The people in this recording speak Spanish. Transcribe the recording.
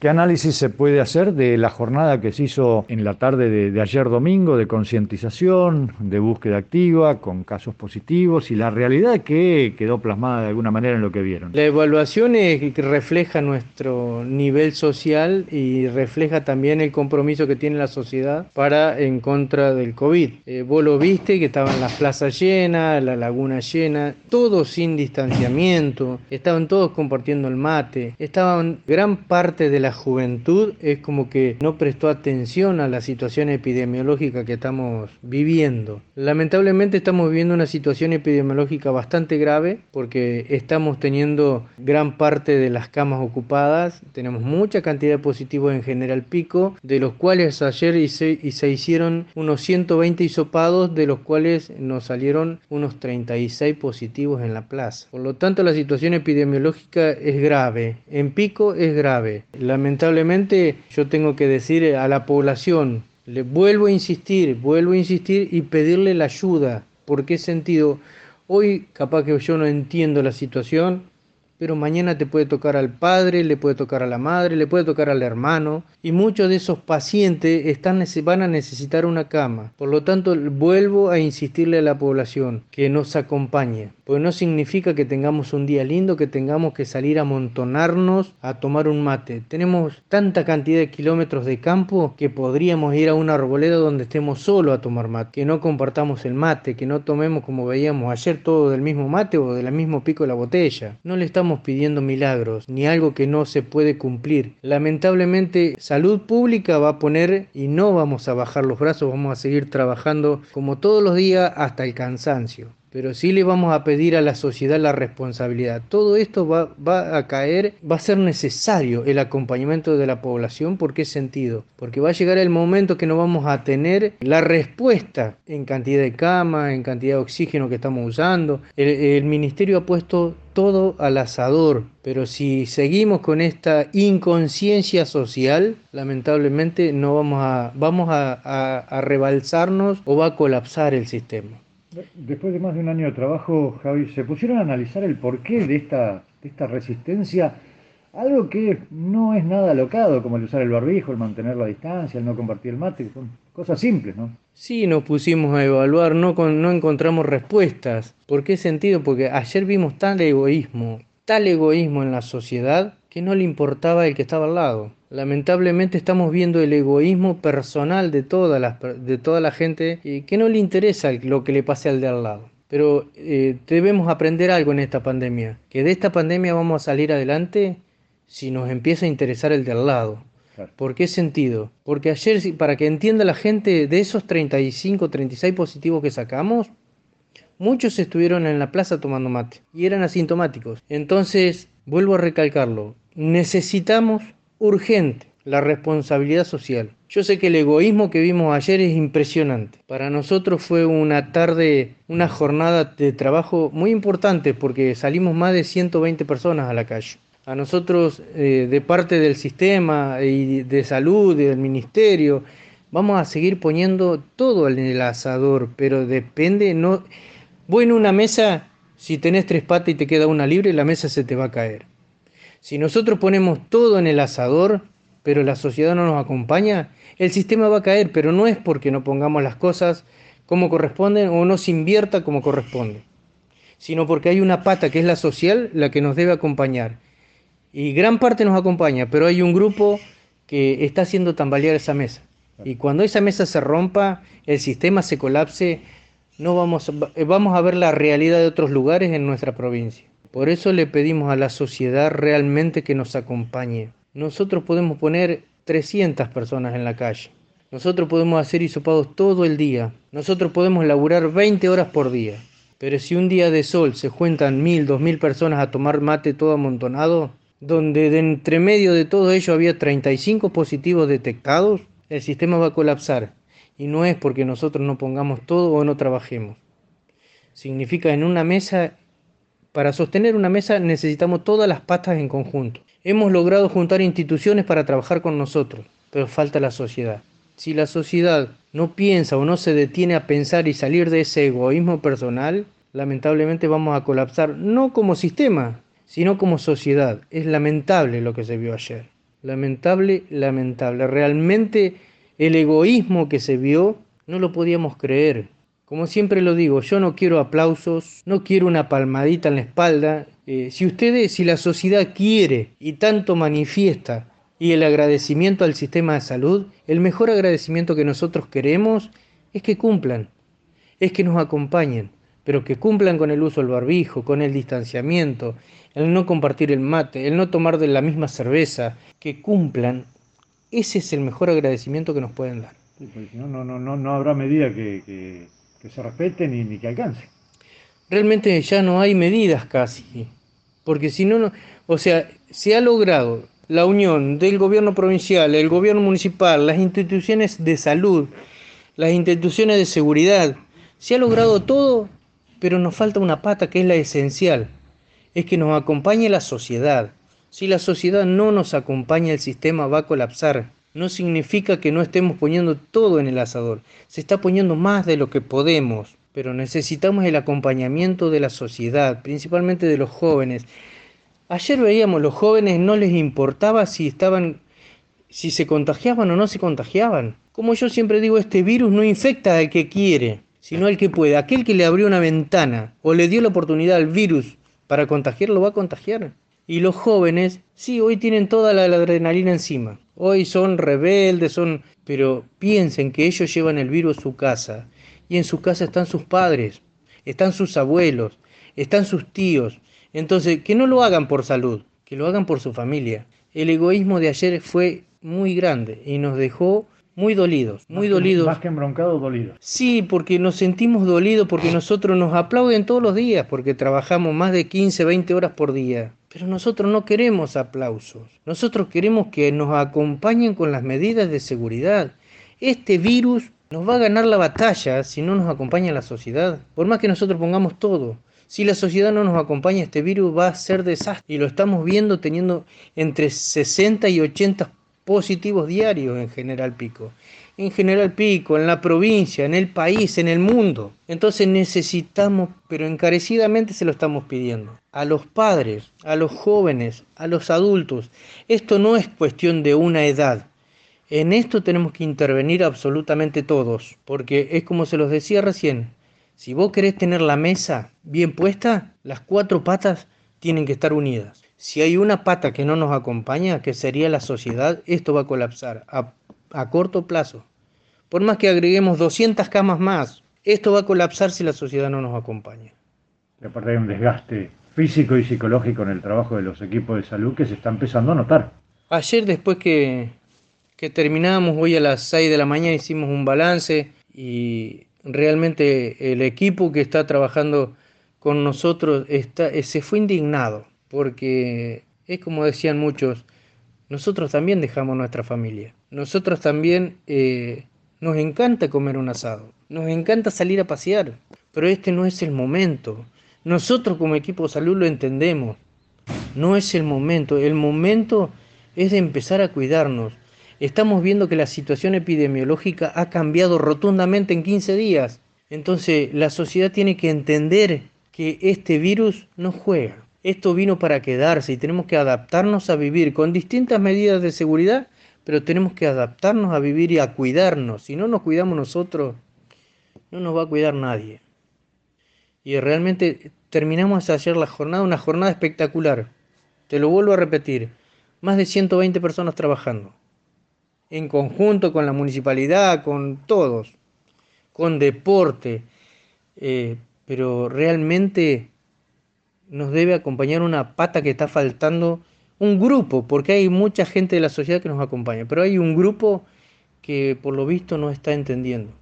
¿Qué análisis se puede hacer de la jornada que se hizo en la tarde de, ayer domingo de concientización, de búsqueda activa, con casos positivos y la realidad que quedó plasmada de alguna manera en lo que vieron? La evaluación refleja nuestro nivel social y refleja también el compromiso que tiene la sociedad para en contra del COVID. Eh, vos lo viste que estaban las plazas llenas, la laguna llena, todos sin distanciamiento, estaban todos compartiendo el mate, estaban gran parte de la juventud es como que no prestó atención a la situación epidemiológica que estamos viviendo. Lamentablemente estamos viviendo una situación epidemiológica bastante grave porque estamos teniendo gran parte de las camas ocupadas, tenemos mucha cantidad de positivos en General Pico, de los cuales ayer se hicieron unos 120 hisopados, de los cuales nos salieron unos 36 positivos en la plaza. Por lo tanto, la situación epidemiológica es grave. En Pico es grave. Lamentablemente, yo tengo que decir a la población, le vuelvo a insistir, vuelvo a insistir y pedirle la ayuda. ¿Por qué sentido? Hoy capaz que yo no entiendo la situación, pero mañana te puede tocar al padre, le puede tocar a la madre, le puede tocar al hermano, y muchos de esos pacientes están, van a necesitar una cama. Por lo tanto, vuelvo a insistirle a la población que nos acompañe, porque no significa que tengamos un día lindo, que tengamos que salir a amontonarnos a tomar un mate. Tenemos tanta cantidad de kilómetros de campo que podríamos ir a una arboleda donde estemos solo a tomar mate, que no compartamos el mate, que no tomemos como veíamos ayer todo del mismo mate o del mismo pico de la botella. No le estamos pidiendo milagros, ni algo que no se puede cumplir. Lamentablemente, salud pública va a poner y no vamos a bajar los brazos, vamos a seguir trabajando como todos los días hasta el cansancio pero sí le vamos a pedir a la sociedad la responsabilidad. Todo esto va, a caer, va a ser necesario el acompañamiento de la población. ¿Por qué sentido? Porque va a llegar el momento que no vamos a tener la respuesta en cantidad de cama, en cantidad de oxígeno que estamos usando. El, el ministerio ha puesto todo al asador, pero si seguimos con esta inconsciencia social, lamentablemente no vamos a, vamos a, a, a rebalsarnos o va a colapsar el sistema. Después de más de un año de trabajo, Javi, ¿se pusieron a analizar el porqué de esta, de esta resistencia? Algo que no es nada alocado, como el usar el barbijo, el mantener la distancia, el no compartir el mate, son cosas simples, ¿no? Sí, nos pusimos a evaluar, no, no encontramos respuestas. ¿Por qué sentido? Porque ayer vimos tal egoísmo, tal egoísmo en la sociedad que no le importaba el que estaba al lado. Lamentablemente estamos viendo el egoísmo personal de toda la, de toda la gente y que no le interesa lo que le pase al de al lado. Pero eh, debemos aprender algo en esta pandemia, que de esta pandemia vamos a salir adelante si nos empieza a interesar el de al lado. ¿Por qué sentido? Porque ayer, para que entienda la gente, de esos 35, 36 positivos que sacamos, muchos estuvieron en la plaza tomando mate y eran asintomáticos. Entonces, vuelvo a recalcarlo, necesitamos urgente la responsabilidad social. Yo sé que el egoísmo que vimos ayer es impresionante. Para nosotros fue una tarde, una jornada de trabajo muy importante porque salimos más de 120 personas a la calle. A nosotros, eh, de parte del sistema y de salud del ministerio, vamos a seguir poniendo todo el asador, pero depende, no... Voy en una mesa, si tenés tres patas y te queda una libre, la mesa se te va a caer. Si nosotros ponemos todo en el asador, pero la sociedad no nos acompaña, el sistema va a caer, pero no es porque no pongamos las cosas como corresponden o no se invierta como corresponde, sino porque hay una pata que es la social la que nos debe acompañar. Y gran parte nos acompaña, pero hay un grupo que está haciendo tambalear esa mesa. Y cuando esa mesa se rompa, el sistema se colapse, no vamos, vamos a ver la realidad de otros lugares en nuestra provincia. Por eso le pedimos a la sociedad realmente que nos acompañe. Nosotros podemos poner 300 personas en la calle. Nosotros podemos hacer hisopados todo el día. Nosotros podemos laburar 20 horas por día. Pero si un día de sol se juntan mil, dos mil personas a tomar mate todo amontonado, donde de entre medio de todo ello había 35 positivos detectados, el sistema va a colapsar. Y no es porque nosotros no pongamos todo o no trabajemos. Significa en una mesa para sostener una mesa necesitamos todas las patas en conjunto. Hemos logrado juntar instituciones para trabajar con nosotros, pero falta la sociedad. Si la sociedad no piensa o no se detiene a pensar y salir de ese egoísmo personal, lamentablemente vamos a colapsar, no como sistema, sino como sociedad. Es lamentable lo que se vio ayer. lamentable, lamentable. Realmente el egoísmo que se vio no lo podíamos creer. Como siempre lo digo, yo no quiero aplausos, no quiero una palmadita en la espalda. Eh, si ustedes, si la sociedad quiere y tanto manifiesta y el agradecimiento al sistema de salud, el mejor agradecimiento que nosotros queremos es que cumplan, es que nos acompañen, pero que cumplan con el uso del barbijo, con el distanciamiento, el no compartir el mate, el no tomar de la misma cerveza, que cumplan. Ese es el mejor agradecimiento que nos pueden dar. no, no, no, no habrá medida que que se respeten ni, ni que alcance. Realmente ya no hay medidas casi, porque si no, o sea, se ha logrado la unión del gobierno provincial, el gobierno municipal, las instituciones de salud, las instituciones de seguridad, se ha logrado todo, pero nos falta una pata que es la esencial, es que nos acompañe la sociedad. Si la sociedad no nos acompaña, el sistema va a colapsar no significa que no estemos poniendo todo en el asador. Se está poniendo más de lo que podemos, pero necesitamos el acompañamiento de la sociedad, principalmente de los jóvenes. Ayer veíamos, los jóvenes no les importaba si estaban si se contagiaban o no se contagiaban. Como yo siempre digo, este virus no infecta al que quiere, sino al que puede. Aquel que le abrió una ventana o le dio la oportunidad al virus para contagiarlo va a contagiar. Y los jóvenes, sí, hoy tienen toda la adrenalina encima. Hoy son rebeldes, son, pero piensen que ellos llevan el virus a su casa y en su casa están sus padres, están sus abuelos, están sus tíos. Entonces, que no lo hagan por salud, que lo hagan por su familia. El egoísmo de ayer fue muy grande y nos dejó muy dolidos, muy dolidos. más que embroncados, dolidos. Sí, porque nos sentimos dolidos, porque nosotros nos aplauden todos los días, porque trabajamos más de 15, 20 horas por día. Pero nosotros no queremos aplausos, nosotros queremos que nos acompañen con las medidas de seguridad. Este virus nos va a ganar la batalla si no nos acompaña la sociedad, por más que nosotros pongamos todo. Si la sociedad no nos acompaña, este virus va a ser desastre. Y lo estamos viendo teniendo entre 60 y 80 positivos diarios en General Pico en General Pico, en la provincia, en el país, en el mundo. Entonces necesitamos, pero encarecidamente se lo estamos pidiendo, a los padres, a los jóvenes, a los adultos. Esto no es cuestión de una edad. En esto tenemos que intervenir absolutamente todos, porque es como se los decía recién, si vos querés tener la mesa bien puesta, las cuatro patas tienen que estar unidas. Si hay una pata que no nos acompaña, que sería la sociedad, esto va a colapsar a, a corto plazo. Por más que agreguemos 200 camas más, esto va a colapsar si la sociedad no nos acompaña. Y aparte hay un desgaste físico y psicológico en el trabajo de los equipos de salud que se está empezando a notar. Ayer después que, que terminamos, hoy a las 6 de la mañana hicimos un balance y realmente el equipo que está trabajando con nosotros está, se fue indignado porque es como decían muchos, nosotros también dejamos nuestra familia, nosotros también eh, nos encanta comer un asado, nos encanta salir a pasear, pero este no es el momento. Nosotros como equipo de salud lo entendemos. No es el momento. El momento es de empezar a cuidarnos. Estamos viendo que la situación epidemiológica ha cambiado rotundamente en 15 días. Entonces la sociedad tiene que entender que este virus no juega. Esto vino para quedarse y tenemos que adaptarnos a vivir con distintas medidas de seguridad pero tenemos que adaptarnos a vivir y a cuidarnos. Si no nos cuidamos nosotros, no nos va a cuidar nadie. Y realmente terminamos ayer la jornada, una jornada espectacular. Te lo vuelvo a repetir, más de 120 personas trabajando, en conjunto con la municipalidad, con todos, con deporte, eh, pero realmente nos debe acompañar una pata que está faltando un grupo, porque hay mucha gente de la sociedad que nos acompaña, pero hay un grupo que por lo visto no está entendiendo.